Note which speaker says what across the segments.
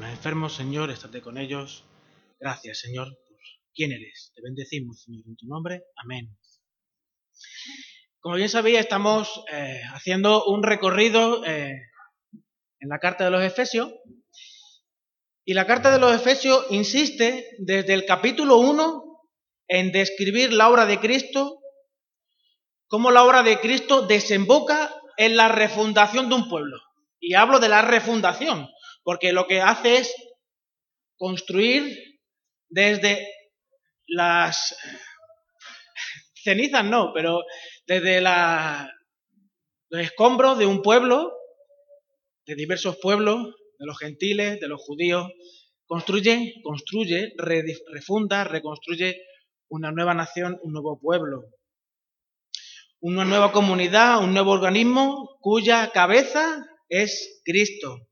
Speaker 1: Los enfermos, Señor, estate con ellos. Gracias, Señor, por quién eres. Te bendecimos, Señor, en tu nombre. Amén. Como bien sabéis, estamos eh, haciendo un recorrido eh, en la carta de los Efesios. Y la carta de los Efesios insiste desde el capítulo 1 en describir la obra de Cristo, cómo la obra de Cristo desemboca en la refundación de un pueblo. Y hablo de la refundación, porque lo que hace es construir desde las cenizas, no, pero desde la, los escombros de un pueblo, de diversos pueblos, de los gentiles, de los judíos, construye, construye, refunda, reconstruye una nueva nación, un nuevo pueblo, una nueva comunidad, un nuevo organismo cuya cabeza es Cristo.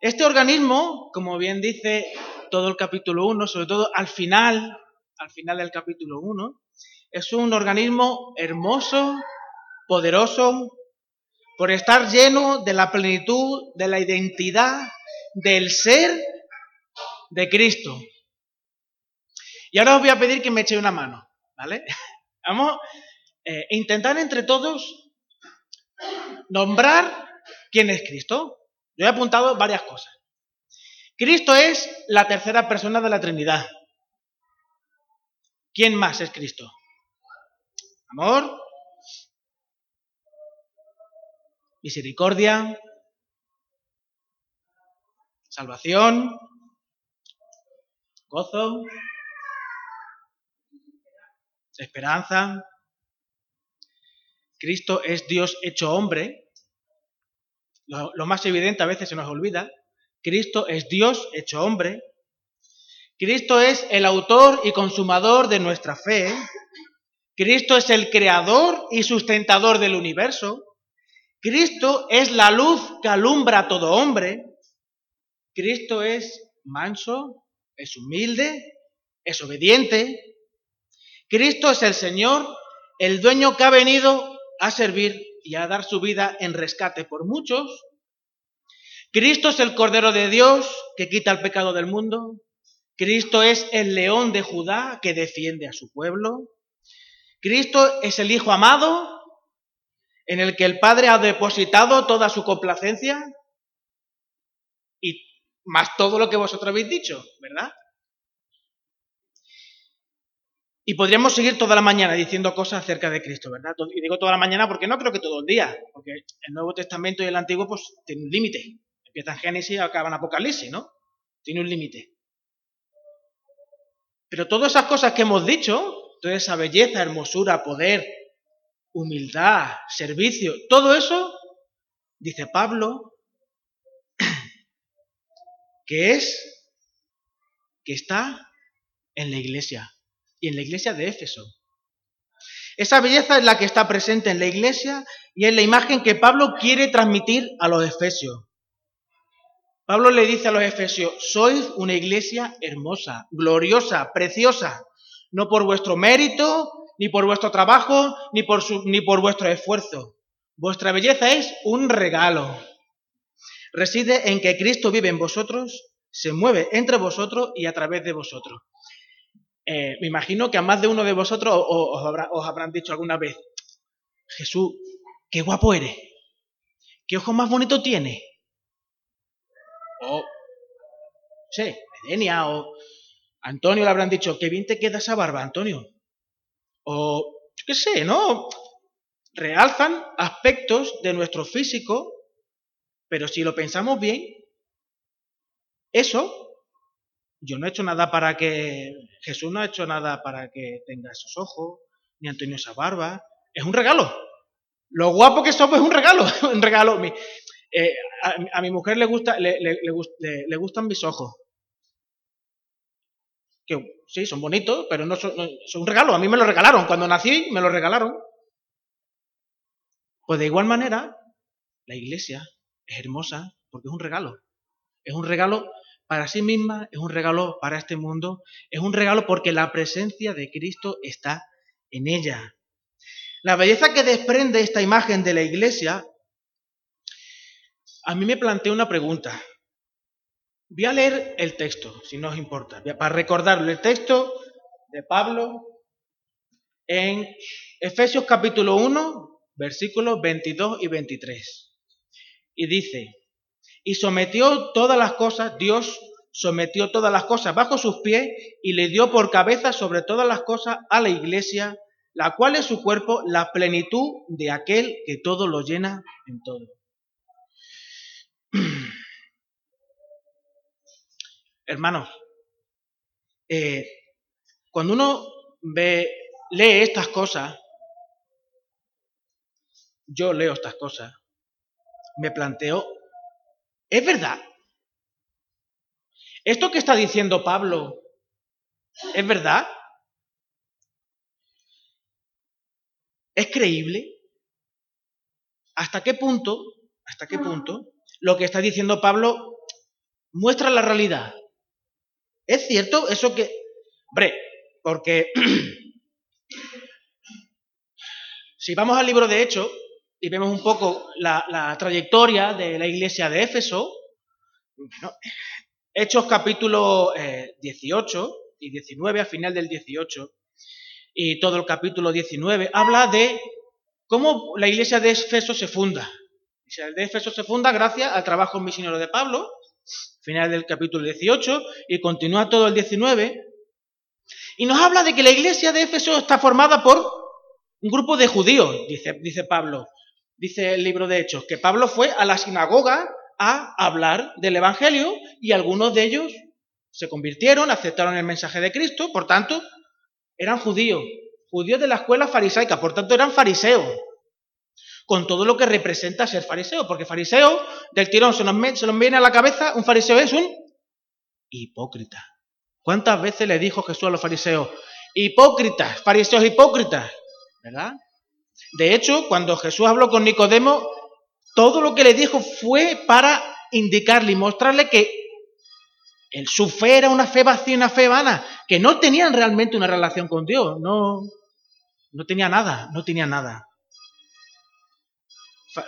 Speaker 1: Este organismo, como bien dice todo el capítulo 1, sobre todo al final, al final del capítulo 1, es un organismo hermoso, poderoso, por estar lleno de la plenitud, de la identidad, del ser de Cristo. Y ahora os voy a pedir que me echéis una mano, ¿vale? Vamos a eh, intentar entre todos nombrar quién es Cristo. Yo he apuntado varias cosas. Cristo es la tercera persona de la Trinidad. ¿Quién más es Cristo? Amor, misericordia, salvación, gozo, esperanza. Cristo es Dios hecho hombre. Lo, más evidente a veces se nos olvida. Cristo es Dios hecho hombre. Cristo es el autor y consumador de nuestra fe. Cristo es el creador y sustentador del universo. Cristo es la luz que alumbra a todo hombre. Cristo es manso, es humilde, es obediente. Cristo es el Señor, el dueño que ha venido a servir y a dar su vida en rescate por muchos. Cristo es el Cordero de Dios que quita el pecado del mundo. Cristo es el león de Judá que defiende a su pueblo. Cristo es el Hijo amado en el que el Padre ha depositado toda su complacencia y más todo lo que vosotros habéis dicho, ¿verdad? Y podríamos seguir toda la mañana diciendo cosas acerca de Cristo, ¿verdad? Y digo toda la mañana porque no creo que todo el día, porque el Nuevo Testamento y el Antiguo pues tienen un límite. Empieza en Génesis y acaba en Apocalipsis, ¿no? Tiene un límite. Pero todas esas cosas que hemos dicho, toda esa belleza, hermosura, poder, humildad, servicio, todo eso, dice Pablo, que es, que está en la iglesia, y en la iglesia de Éfeso. Esa belleza es la que está presente en la iglesia y es la imagen que Pablo quiere transmitir a los efesios. Pablo le dice a los efesios, sois una iglesia hermosa, gloriosa, preciosa, no por vuestro mérito, ni por vuestro trabajo, ni por, ni por vuestro esfuerzo. Vuestra belleza es un regalo. Reside en que Cristo vive en vosotros, se mueve entre vosotros y a través de vosotros. Eh, me imagino que a más de uno de vosotros os, habrán dicho alguna vez, Jesús, qué guapo eres, qué ojo más bonito tiene. O, sé, Edenia o Antonio le habrán dicho, qué bien te queda esa barba, Antonio o yo qué sé, ¿no? Realzan aspectos de nuestro físico, pero si lo pensamos bien, eso, yo no he hecho nada para que, Jesús no ha hecho nada para que tenga esos ojos, ni Antonio esa barba, es un regalo. Lo guapo que somos es un regalo, un regalo. Eh, a, mi mujer le, gusta, le, le gustan mis ojos que sí, son bonitos, pero no son, un regalo. A mí me lo regalaron. Cuando nací, me lo regalaron. Pues de igual manera, la iglesia es hermosa porque es un regalo. Es un regalo para sí misma, es un regalo para este mundo, es un regalo porque la presencia de Cristo está en ella. La belleza que desprende esta imagen de la iglesia, a mí me plantea una pregunta. Voy a leer el texto, si no os importa, para recordarlo, el texto de Pablo en Efesios capítulo 1, versículos 22 y 23. Y dice, y sometió todas las cosas, Dios sometió todas las cosas bajo sus pies y le dio por cabeza sobre todas las cosas a la iglesia, la cual es su cuerpo, la plenitud de aquel que todo lo llena en todo. Hermanos, eh, cuando uno ve, lee estas cosas, yo leo estas cosas, me planteo, ¿es verdad? ¿Esto que está diciendo Pablo es verdad? ¿Es creíble? ¿Hasta qué punto, hasta qué punto lo que está diciendo Pablo muestra la realidad? ¿Es cierto eso que... Hombre, porque si vamos al libro de Hechos y vemos un poco la, trayectoria de la iglesia de Éfeso, Hechos capítulo 18 eh, y 19, al final del 18, y todo el capítulo 19, habla de cómo la iglesia de Éfeso se funda. La iglesia de Éfeso se funda gracias al trabajo misionero de Pablo, final del capítulo 18, y continúa todo el 19, y nos habla de que la iglesia de Éfeso está formada por un grupo de judíos, dice, dice Pablo, dice el libro de Hechos, que Pablo fue a la sinagoga a hablar del Evangelio y algunos de ellos se convirtieron, aceptaron el mensaje de Cristo, por tanto, eran judíos, judíos de la escuela farisaica, por tanto eran fariseos, con todo lo que representa ser fariseo, porque fariseo del tirón se nos, se nos viene a la cabeza, un fariseo es un hipócrita. ¿Cuántas veces le dijo Jesús a los fariseos, hipócritas, fariseos hipócritas? ¿Verdad? De hecho, cuando Jesús habló con Nicodemo, todo lo que le dijo fue para indicarle y mostrarle que el, su fe era una fe vacía, una fe vana, que no tenían realmente una relación con Dios, no, no tenía nada, no tenía nada.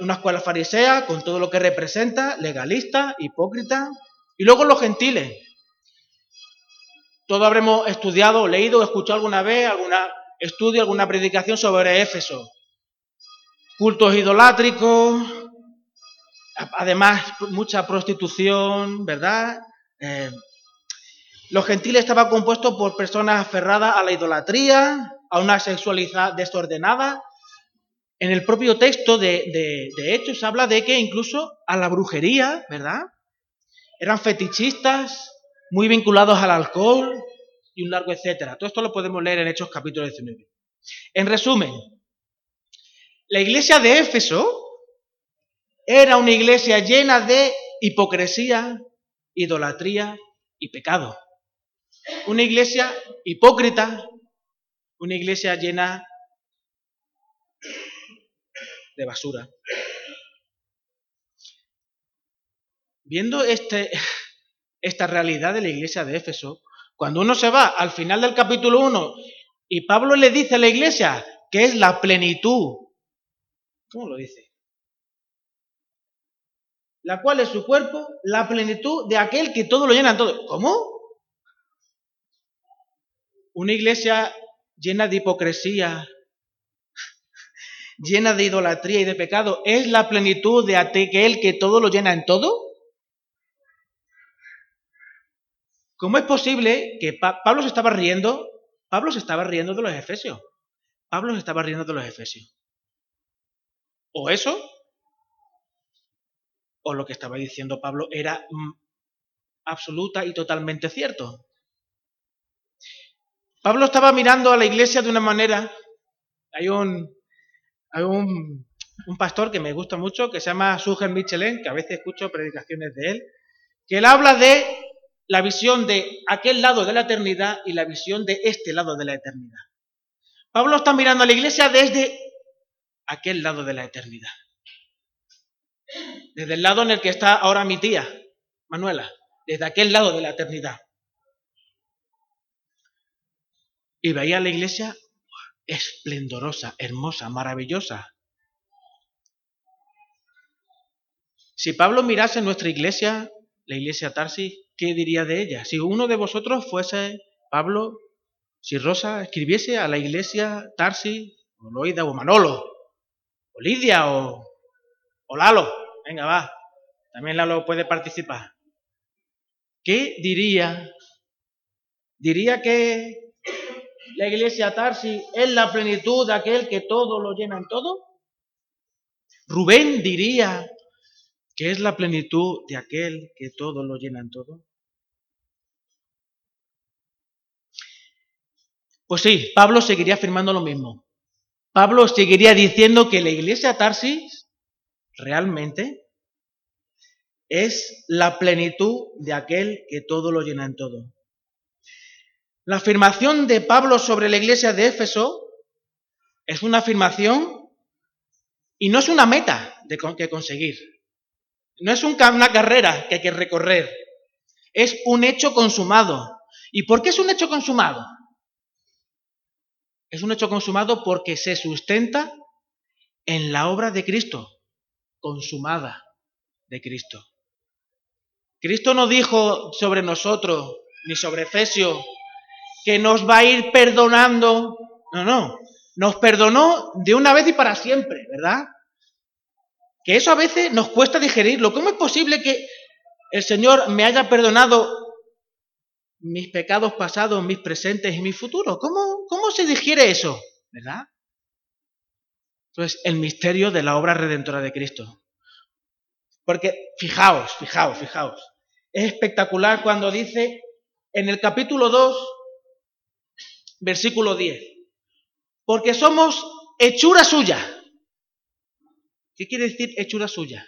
Speaker 1: Una escuela farisea con todo lo que representa, legalista, hipócrita, y luego los gentiles. Todos habremos estudiado, leído, escuchado alguna vez algún estudio, alguna predicación sobre Éfeso. Cultos idolátricos, además mucha prostitución, ¿verdad? Eh, los gentiles estaban compuestos por personas aferradas a la idolatría, a una sexualidad desordenada. En el propio texto de, de, Hechos habla de que incluso a la brujería, ¿verdad? Eran fetichistas, muy vinculados al alcohol y un largo etcétera. Todo esto lo podemos leer en Hechos capítulo 19. En resumen, la iglesia de Éfeso era una iglesia llena de hipocresía, idolatría y pecado. Una iglesia hipócrita, una iglesia llena de basura. Viendo este, esta realidad de la iglesia de Éfeso, cuando uno se va al final del capítulo 1 y Pablo le dice a la iglesia que es la plenitud, ¿cómo lo dice? la cual es su cuerpo, la plenitud de aquel que todo lo llena todo. ¿Cómo? Una iglesia llena de hipocresía, llena de idolatría y de pecado, ¿es la plenitud de aquel que todo lo llena en todo? ¿Cómo es posible que Pablo se estaba riendo? Pablo se estaba riendo de los efesios. Pablo se estaba riendo de los efesios. ¿O eso? o lo que estaba diciendo Pablo era mm, absoluta y totalmente cierto. Pablo estaba mirando a la iglesia de una manera. Hay un, hay un, pastor que me gusta mucho que se llama Suger Michelin, que a veces escucho predicaciones de él, que él habla de la visión de aquel lado de la eternidad y la visión de este lado de la eternidad. Pablo está mirando a la iglesia desde aquel lado de la eternidad desde el lado en el que está ahora mi tía, Manuela, desde aquel lado de la eternidad. Y veía la iglesia esplendorosa, hermosa, maravillosa. Si Pablo mirase nuestra iglesia, la iglesia Tarsi, ¿qué diría de ella? Si uno de vosotros fuese Pablo, si Rosa escribiese a la iglesia Tarsi, o Loida, o Manolo, o Lidia, o, Lalo, venga, va, también Lalo puede participar. ¿Qué diría? ¿Diría que la iglesia Tarsi es la plenitud de aquel que todo lo llena en todo? Rubén diría que es la plenitud de aquel que todo lo llena en todo. Pues sí, Pablo seguiría afirmando lo mismo. Pablo seguiría diciendo que la iglesia Tarsis realmente es la plenitud de aquel que todo lo llena en todo. La afirmación de Pablo sobre la iglesia de Éfeso es una afirmación y no es una meta de que conseguir. No es una carrera que hay que recorrer. Es un hecho consumado. ¿Y por qué es un hecho consumado? Es un hecho consumado porque se sustenta en la obra de Cristo, consumada de Cristo. Cristo no dijo sobre nosotros, ni sobre Efesio, que nos va a ir perdonando. No, no. Nos perdonó de una vez y para siempre, ¿verdad? Que eso a veces nos cuesta digerirlo. ¿Cómo es posible que el Señor me haya perdonado mis pecados pasados, mis presentes y mis futuros? ¿Cómo, cómo se digiere eso? ¿Verdad? Entonces, el misterio de la obra redentora de Cristo. Porque fijaos, fijaos, fijaos. Es espectacular cuando dice en el capítulo 2, versículo 10. Porque somos hechura suya. ¿Qué quiere decir hechura suya?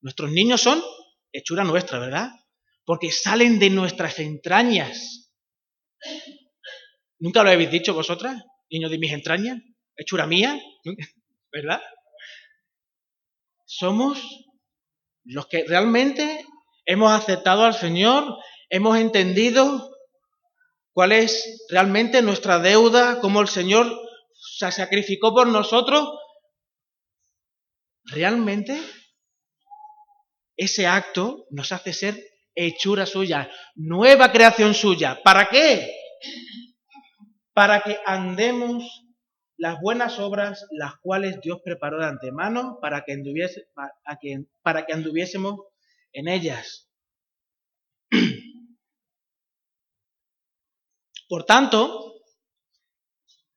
Speaker 1: Nuestros niños son hechura nuestra, ¿verdad? Porque salen de nuestras entrañas. ¿Nunca lo habéis dicho vosotras? Niños de mis entrañas, hechura mía, ¿verdad? Somos los que realmente hemos aceptado al Señor, hemos entendido cuál es realmente nuestra deuda, cómo el Señor se sacrificó por nosotros, realmente ese acto nos hace ser hechura suya, nueva creación suya. ¿Para qué? Para que andemos las buenas obras, las cuales Dios preparó de antemano para que, para que anduviésemos en ellas. Por tanto,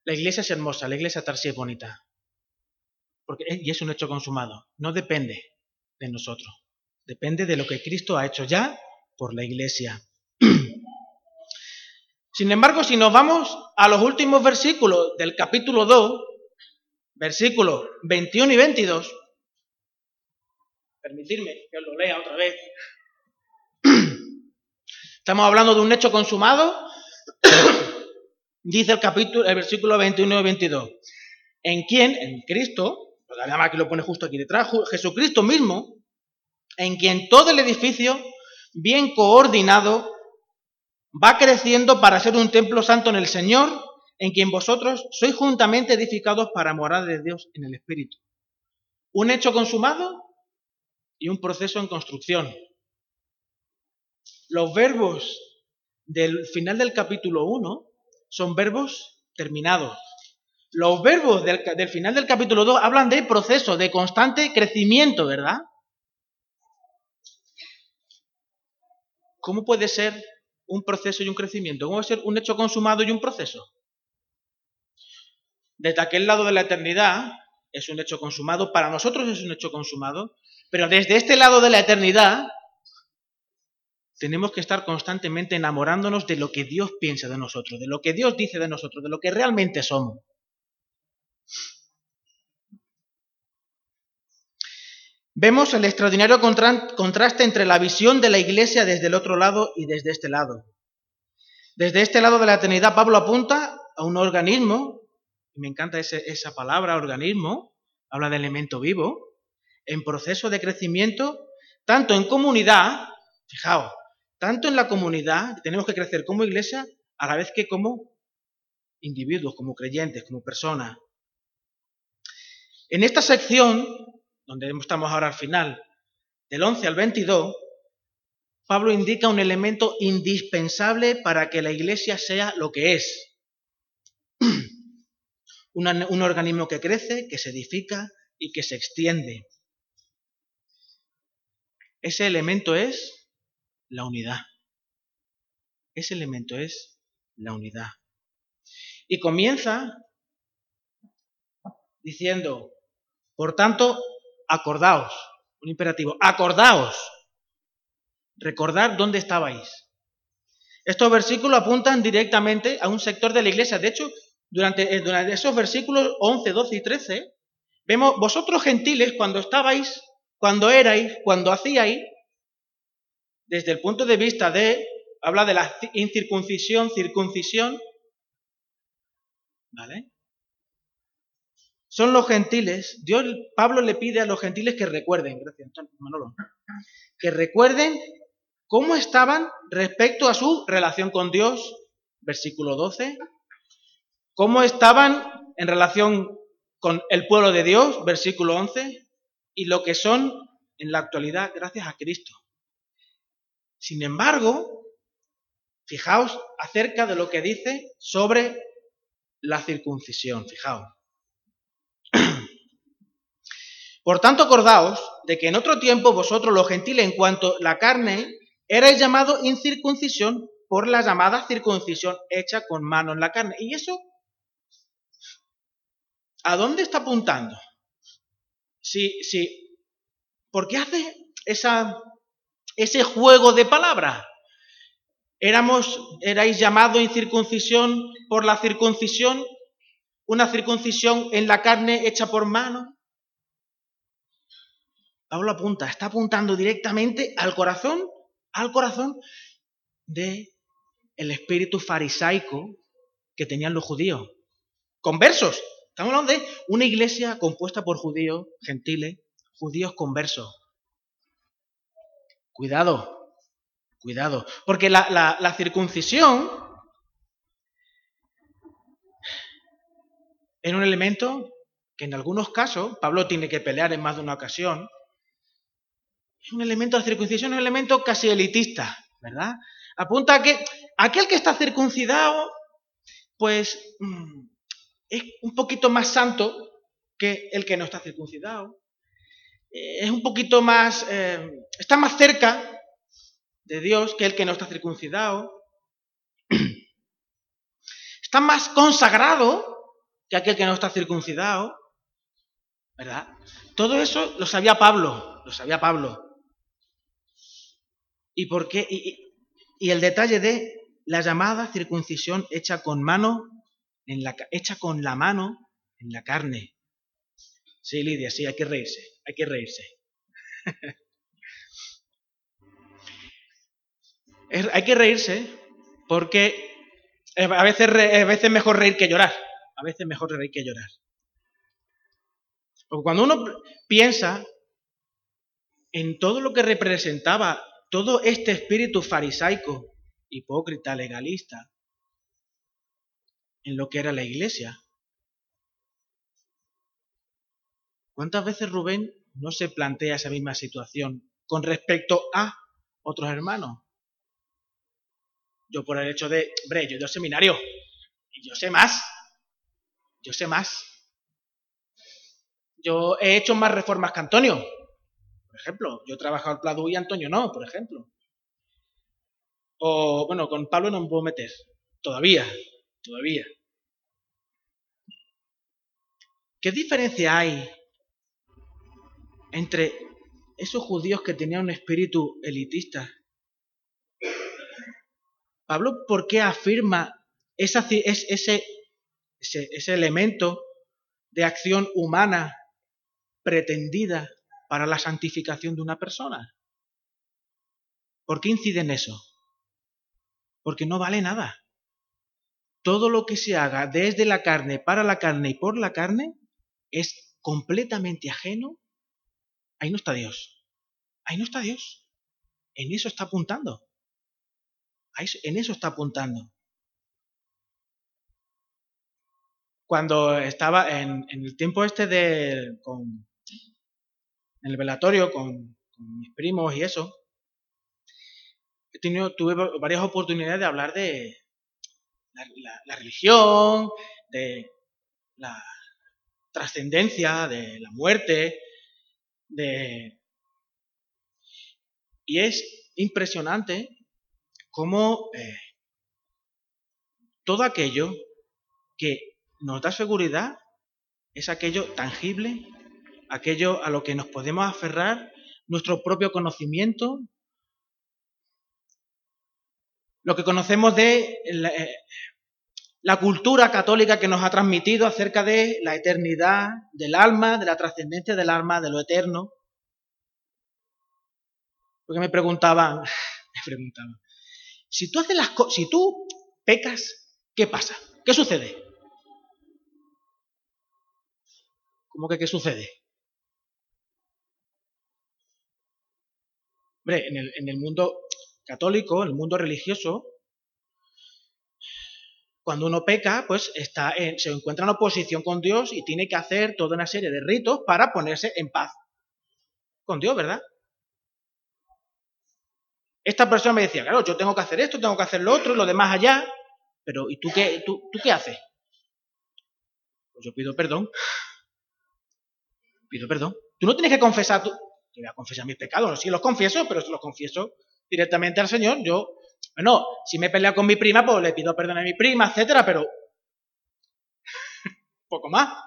Speaker 1: la iglesia es hermosa, la iglesia Tarsi es bonita. Porque, y es un hecho consumado. No depende de nosotros. Depende de lo que Cristo ha hecho ya por la iglesia. Sin embargo, si nos vamos a los últimos versículos del capítulo 2, versículos 21 y 22, permitirme que os lo lea otra vez. Estamos hablando de un hecho consumado Dice el capítulo, el versículo 21 y 22. En quien, en Cristo, además que lo pone justo aquí detrás, Jesucristo mismo, en quien todo el edificio, bien coordinado, va creciendo para ser un templo santo en el Señor, en quien vosotros sois juntamente edificados para morar de Dios en el Espíritu. Un hecho consumado y un proceso en construcción. Los verbos del final del capítulo 1 son verbos terminados. Los verbos del, final del capítulo 2 hablan de proceso, de constante crecimiento, ¿verdad? ¿Cómo puede ser un proceso y un crecimiento? ¿Cómo puede ser un hecho consumado y un proceso? Desde aquel lado de la eternidad es un hecho consumado, para nosotros es un hecho consumado, pero desde este lado de la eternidad tenemos que estar constantemente enamorándonos de lo que Dios piensa de nosotros, de lo que Dios dice de nosotros, de lo que realmente somos. Vemos el extraordinario contraste entre la visión de la iglesia desde el otro lado y desde este lado. Desde este lado de la eternidad, Pablo apunta a un organismo, y me encanta esa palabra, organismo, habla de elemento vivo, en proceso de crecimiento, tanto en comunidad, fijaos, tanto en la comunidad, tenemos que crecer como iglesia, a la vez que como individuos, como creyentes, como personas. En esta sección, donde estamos ahora al final, del 11 al 22, Pablo indica un elemento indispensable para que la iglesia sea lo que es. un organismo que crece, que se edifica y que se extiende. Ese elemento es la unidad. Ese elemento es la unidad. Y comienza diciendo, por tanto, acordaos, un imperativo, acordaos, recordad dónde estabais. Estos versículos apuntan directamente a un sector de la iglesia. De hecho, durante, eh, esos versículos 11, 12 y 13, vemos, vosotros gentiles, cuando estabais, cuando erais, cuando hacíais, desde el punto de vista de, habla de la incircuncisión, circuncisión, ¿vale? Son los gentiles, Dios, Pablo le pide a los gentiles que recuerden, gracias Manolo, que recuerden cómo estaban respecto a su relación con Dios, versículo 12, cómo estaban en relación con el pueblo de Dios, versículo 11, y lo que son en la actualidad gracias a Cristo. Sin embargo, fijaos acerca de lo que dice sobre la circuncisión, fijaos. Por tanto, acordaos de que en otro tiempo vosotros los gentiles, en cuanto la carne, erais llamados incircuncisión por la llamada circuncisión hecha con mano en la carne. ¿Y eso? ¿A dónde está apuntando? Sí, sí. ¿Por qué hace ese juego de palabras? Éramos, erais llamados incircuncisión por la circuncisión, una circuncisión en la carne hecha por mano. Pablo apunta, está apuntando directamente al corazón, al corazón de el espíritu farisaico que tenían los judíos. Conversos. Estamos hablando de una iglesia compuesta por judíos, gentiles, judíos conversos. Cuidado, cuidado. Porque la, la circuncisión es un elemento que en algunos casos, Pablo tiene que pelear en más de una ocasión, es un elemento, de circuncisión es un elemento casi elitista, ¿verdad? Apunta a que aquel que está circuncidado, pues mm, es un poquito más santo que el que no está circuncidado. Es un poquito más, eh, está más cerca de Dios que el que no está circuncidado. Está más consagrado que aquel que no está circuncidado. ¿Verdad? Todo eso lo sabía Pablo, lo sabía Pablo. ¿Y por qué? Y, el detalle de la llamada circuncisión hecha con mano, en la, hecha con la mano en la carne. Sí, Lidia, sí, hay que reírse, hay que reírse. hay que reírse porque a veces, a veces es mejor reír que llorar. A veces es mejor reír que llorar. Porque cuando uno piensa en todo lo que representaba todo este espíritu farisaico, hipócrita, legalista, en lo que era la iglesia. ¿Cuántas veces Rubén no se plantea esa misma situación con respecto a otros hermanos? Yo por el hecho de, hombre, yo he seminario y yo sé más, yo sé más. Yo he hecho más reformas que Antonio, por ejemplo. Yo he trabajado al Pladu y Antonio no, por ejemplo. O, bueno, con Pablo no me puedo meter. Todavía, todavía. ¿Qué diferencia hay entre esos judíos que tenían un espíritu elitista? Pablo, ¿por qué afirma ese elemento de acción humana pretendida para la santificación de una persona. ¿Por qué incide en eso? Porque no vale nada. Todo lo que se haga desde la carne, para la carne y por la carne es completamente ajeno. Ahí no está Dios. Ahí no está Dios. En eso está apuntando. en eso está apuntando. Cuando estaba en, el tiempo este de, en el velatorio con, mis primos y eso, he tenido, tuve varias oportunidades de hablar de la religión, de la trascendencia, de la muerte, de... Y es impresionante cómo eh, todo aquello que nos da seguridad es aquello tangible, aquello a lo que nos podemos aferrar, nuestro propio conocimiento, lo que conocemos de eh, la cultura católica que nos ha transmitido acerca de la eternidad del alma, de la trascendencia del alma, de lo eterno. Porque me preguntaban, me preguntaban, si tú haces las si tú pecas, ¿qué pasa? ¿Qué sucede? ¿Cómo que qué sucede? Hombre, en el, en mundo católico, en el mundo religioso, cuando uno peca, pues está se encuentra en oposición con Dios y tiene que hacer toda una serie de ritos para ponerse en paz con Dios, ¿verdad? Esta persona me decía, claro, yo tengo que hacer esto, tengo que hacer lo otro lo demás allá, pero ¿y tú qué, tú, qué haces? Pues yo pido perdón. Pido perdón. Tú no tienes que confesar, tú, te voy a confesar mis pecados, sí los confieso, pero los confieso directamente al Señor. Yo bueno, si me he peleado con mi prima, pues le pido perdón a mi prima, etcétera, pero poco más.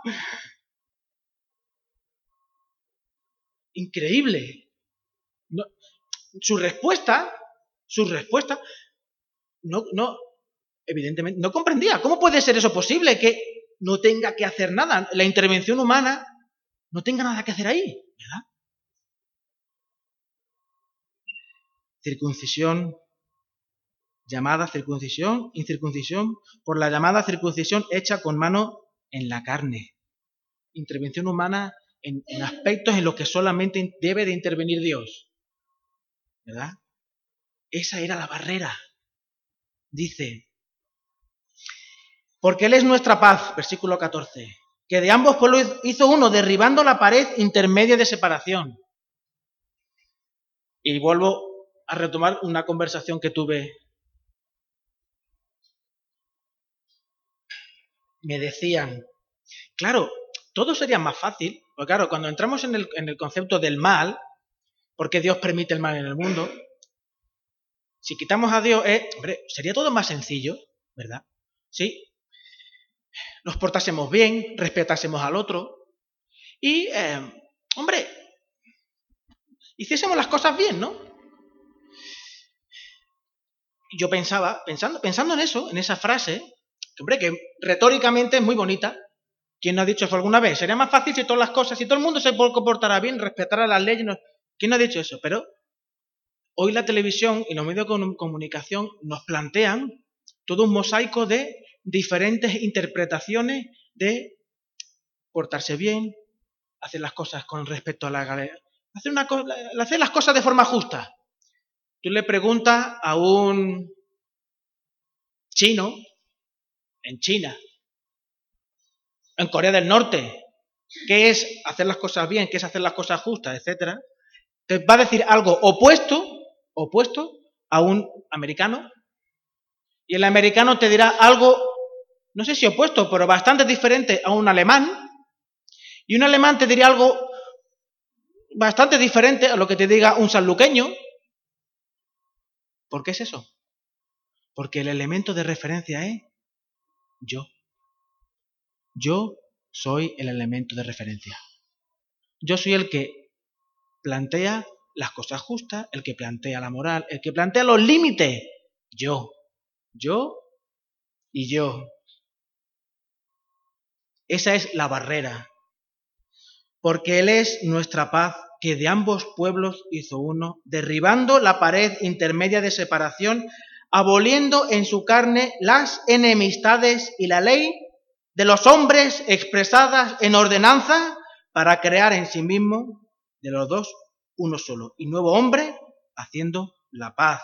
Speaker 1: Increíble. su respuesta, su respuesta, no, no, evidentemente, no comprendía. ¿Cómo puede ser eso posible? Que no tenga que hacer nada. La intervención humana no tenga nada que hacer ahí, ¿verdad? Circuncisión, llamada circuncisión, incircuncisión, por la llamada circuncisión hecha con mano en la carne. Intervención humana en, aspectos en los que solamente debe de intervenir Dios. ¿Verdad? Esa era la barrera. Dice, porque Él es nuestra paz, versículo 14, que de ambos pueblos hizo uno, derribando la pared intermedia de separación. Y vuelvo a retomar una conversación que tuve me decían, claro, todo sería más fácil, porque claro, cuando entramos en el, en el concepto del mal, porque Dios permite el mal en el mundo, si quitamos a Dios, eh, hombre, sería todo más sencillo, ¿verdad? Sí. Nos portásemos bien, respetásemos al otro y, eh, hombre, hiciésemos las cosas bien, ¿no? Yo pensaba, pensando, pensando en eso, en esa frase, hombre, que retóricamente es muy bonita. ¿Quién no ha dicho eso alguna vez? Sería más fácil si todas las cosas, si todo el mundo se comportara bien, respetara las leyes. ¿Quién no ha dicho eso? Pero hoy la televisión y los medios de comunicación nos plantean todo un mosaico de diferentes interpretaciones de portarse bien, hacer las cosas con respecto a la hacer, una, hacer las cosas de forma justa. Tú le preguntas a un chino en China, en Corea del Norte, qué es hacer las cosas bien, qué es hacer las cosas justas, etcétera, te va a decir algo opuesto, opuesto a un americano, y el americano te dirá algo, no sé si opuesto, pero bastante diferente a un alemán, y un alemán te diría algo bastante diferente a lo que te diga un sanluqueño. ¿Por qué es eso? Porque el elemento de referencia es yo. Yo soy el elemento de referencia. Yo soy el que plantea las cosas justas, el que plantea la moral, el que plantea los límites. Yo, yo y yo. Esa es la barrera. Porque Él es nuestra paz que de ambos pueblos hizo uno, derribando la pared intermedia de separación aboliendo en su carne las enemistades y la ley de los hombres expresadas en ordenanza para crear en sí mismo de los dos uno solo y nuevo hombre haciendo la paz.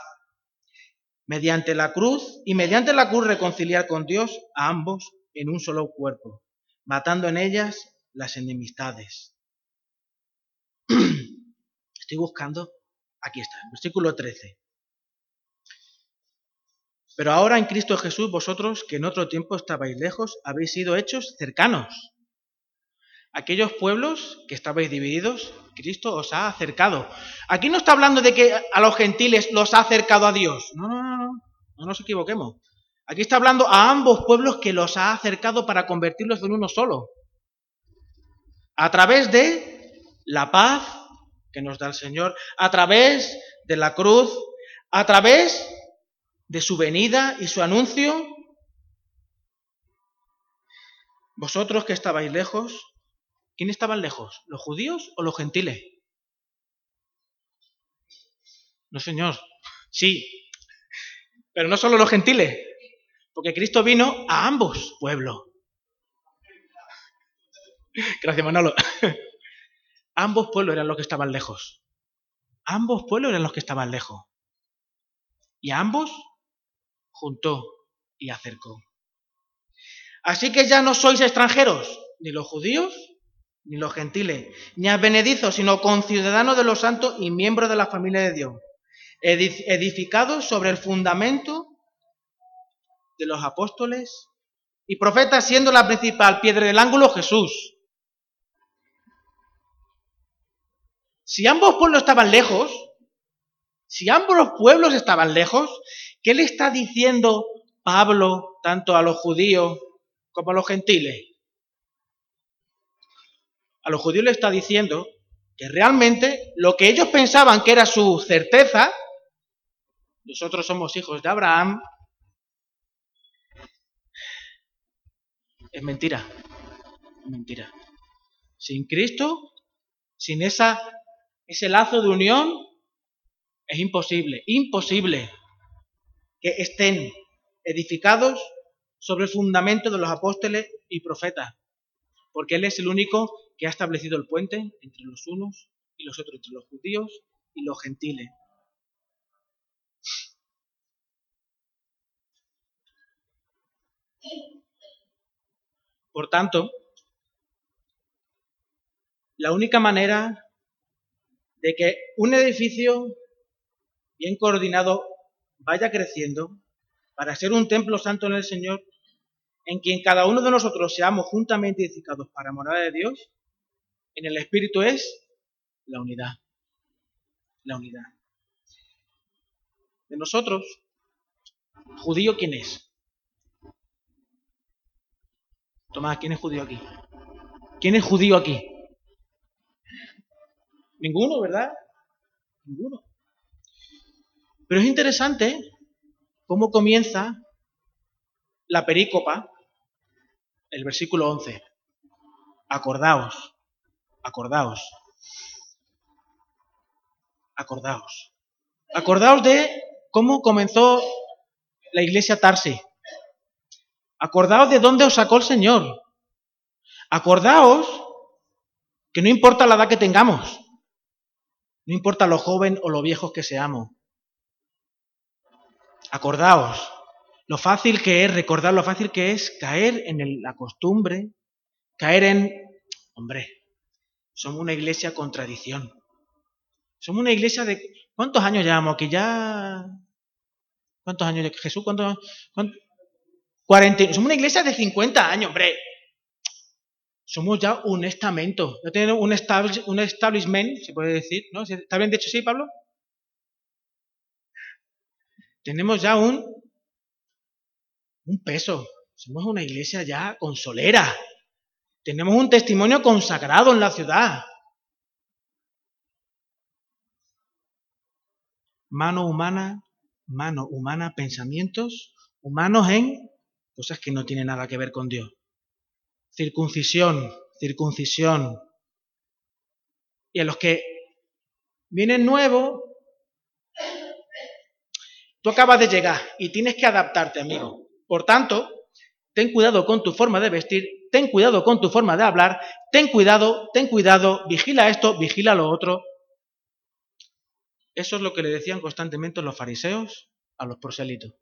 Speaker 1: Mediante la cruz y mediante la cruz reconciliar con Dios a ambos en un solo cuerpo, matando en ellas las enemistades. Estoy buscando, aquí está, versículo 13. Pero ahora en Cristo Jesús vosotros que en otro tiempo estabais lejos, habéis sido hechos cercanos. Aquellos pueblos que estabais divididos, Cristo os ha acercado. Aquí no está hablando de que a los gentiles los ha acercado a Dios. No, no, no, no, no nos equivoquemos. Aquí está hablando a ambos pueblos que los ha acercado para convertirlos en uno solo. A través de la paz que nos da el Señor, a través de la cruz, a través de su venida y su anuncio. Vosotros que estabais lejos, ¿quién estaban lejos? ¿Los judíos o los gentiles? No, Señor. Sí, pero no solo los gentiles, porque Cristo vino a ambos pueblos. Gracias, Manolo. Ambos pueblos eran los que estaban lejos. Ambos pueblos eran los que estaban lejos. Y a ambos juntó y acercó. Así que ya no sois extranjeros, ni los judíos, ni los gentiles, ni advenedizos, sino conciudadanos de los santos y miembros de la familia de Dios, edificados sobre el fundamento de los apóstoles y profetas, siendo la principal piedra del ángulo Jesús. Si ambos pueblos estaban lejos, si ambos pueblos estaban lejos, ¿qué le está diciendo Pablo tanto a los judíos como a los gentiles? A los judíos le está diciendo que realmente lo que ellos pensaban que era su certeza, nosotros somos hijos de Abraham, es mentira. Mentira. Sin Cristo, sin esa, ese lazo de unión, es imposible, imposible que estén edificados sobre el fundamento de los apóstoles y profetas, porque Él es el único que ha establecido el puente entre los unos y los otros, entre los judíos y los gentiles. Por tanto, la única manera de que un edificio bien coordinado vaya creciendo para ser un templo santo en el Señor, en quien cada uno de nosotros seamos juntamente edificados para morada de Dios, en el Espíritu es la unidad. La unidad. De nosotros, judío, ¿quién es? Tomás, ¿quién es judío aquí? ¿Quién es judío aquí? Ninguno, ¿verdad? Ninguno. Pero es interesante cómo comienza la perícopa, el versículo 11. Acordaos, acordaos, acordaos. Acordaos de cómo comenzó la iglesia Tarsi. Acordaos de dónde os sacó el Señor. Acordaos que no importa la edad que tengamos, no importa lo joven o lo viejos que seamos. Acordaos lo fácil que es, recordar lo fácil que es caer en la costumbre, caer en, hombre, somos una iglesia con tradición. Somos una iglesia de, ¿cuántos años llevamos aquí? Ya, ¿cuántos años? Jesús, ¿cuántos? cuántos 40, somos una iglesia de 50 años, hombre. Somos ya un estamento. Ya tenemos un, un establishment, se puede decir, ¿no? ¿Está bien dicho sí, Pablo? Tenemos ya un, un peso. Somos una iglesia ya consolera. Tenemos un testimonio consagrado en la ciudad. Mano humana, mano humana, pensamientos humanos en cosas que no tienen nada que ver con Dios. Circuncisión, circuncisión. Y a los que vienen nuevos, tú acabas de llegar y tienes que adaptarte, amigo. Por tanto, ten cuidado con tu forma de vestir, ten cuidado con tu forma de hablar, ten cuidado, ten cuidado, vigila esto, vigila lo otro. Eso es lo que le decían constantemente los fariseos a los proselitos.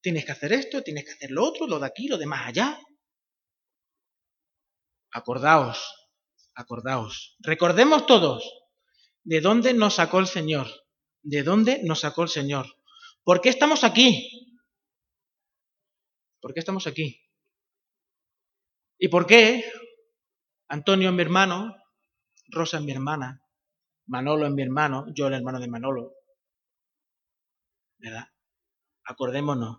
Speaker 1: Tienes que hacer esto, tienes que hacer lo otro, lo de aquí, lo de más allá. Acordaos, acordaos. Recordemos todos de dónde nos sacó el Señor. De dónde nos sacó el Señor. ¿Por qué estamos aquí? ¿Por qué estamos aquí? ¿Y por qué Antonio es mi hermano, Rosa es mi hermana, Manolo es mi hermano, yo el hermano de Manolo? ¿Verdad? Acordémonos.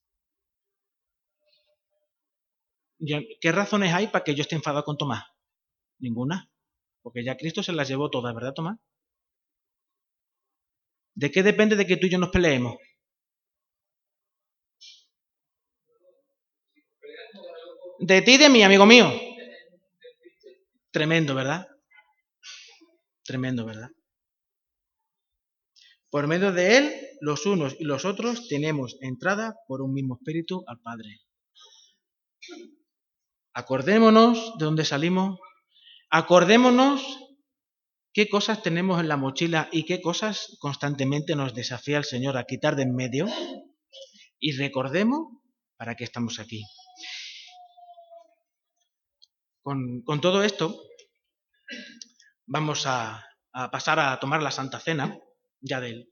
Speaker 1: ¿Qué razones hay para que yo esté enfadado con Tomás? Ninguna. Porque ya Cristo se las llevó todas, ¿verdad, Tomás? ¿De qué depende de que tú y yo nos peleemos? De ti y de mí, amigo mío. Tremendo, ¿verdad? Tremendo, ¿verdad? Por medio de Él, los unos y los otros tenemos entrada por un mismo espíritu al Padre. Acordémonos de dónde salimos. Acordémonos qué cosas tenemos en la mochila y qué cosas constantemente nos desafía el Señor a quitar de en medio. Y recordemos para qué estamos aquí. Con, todo esto, vamos a, pasar a tomar la Santa Cena ya del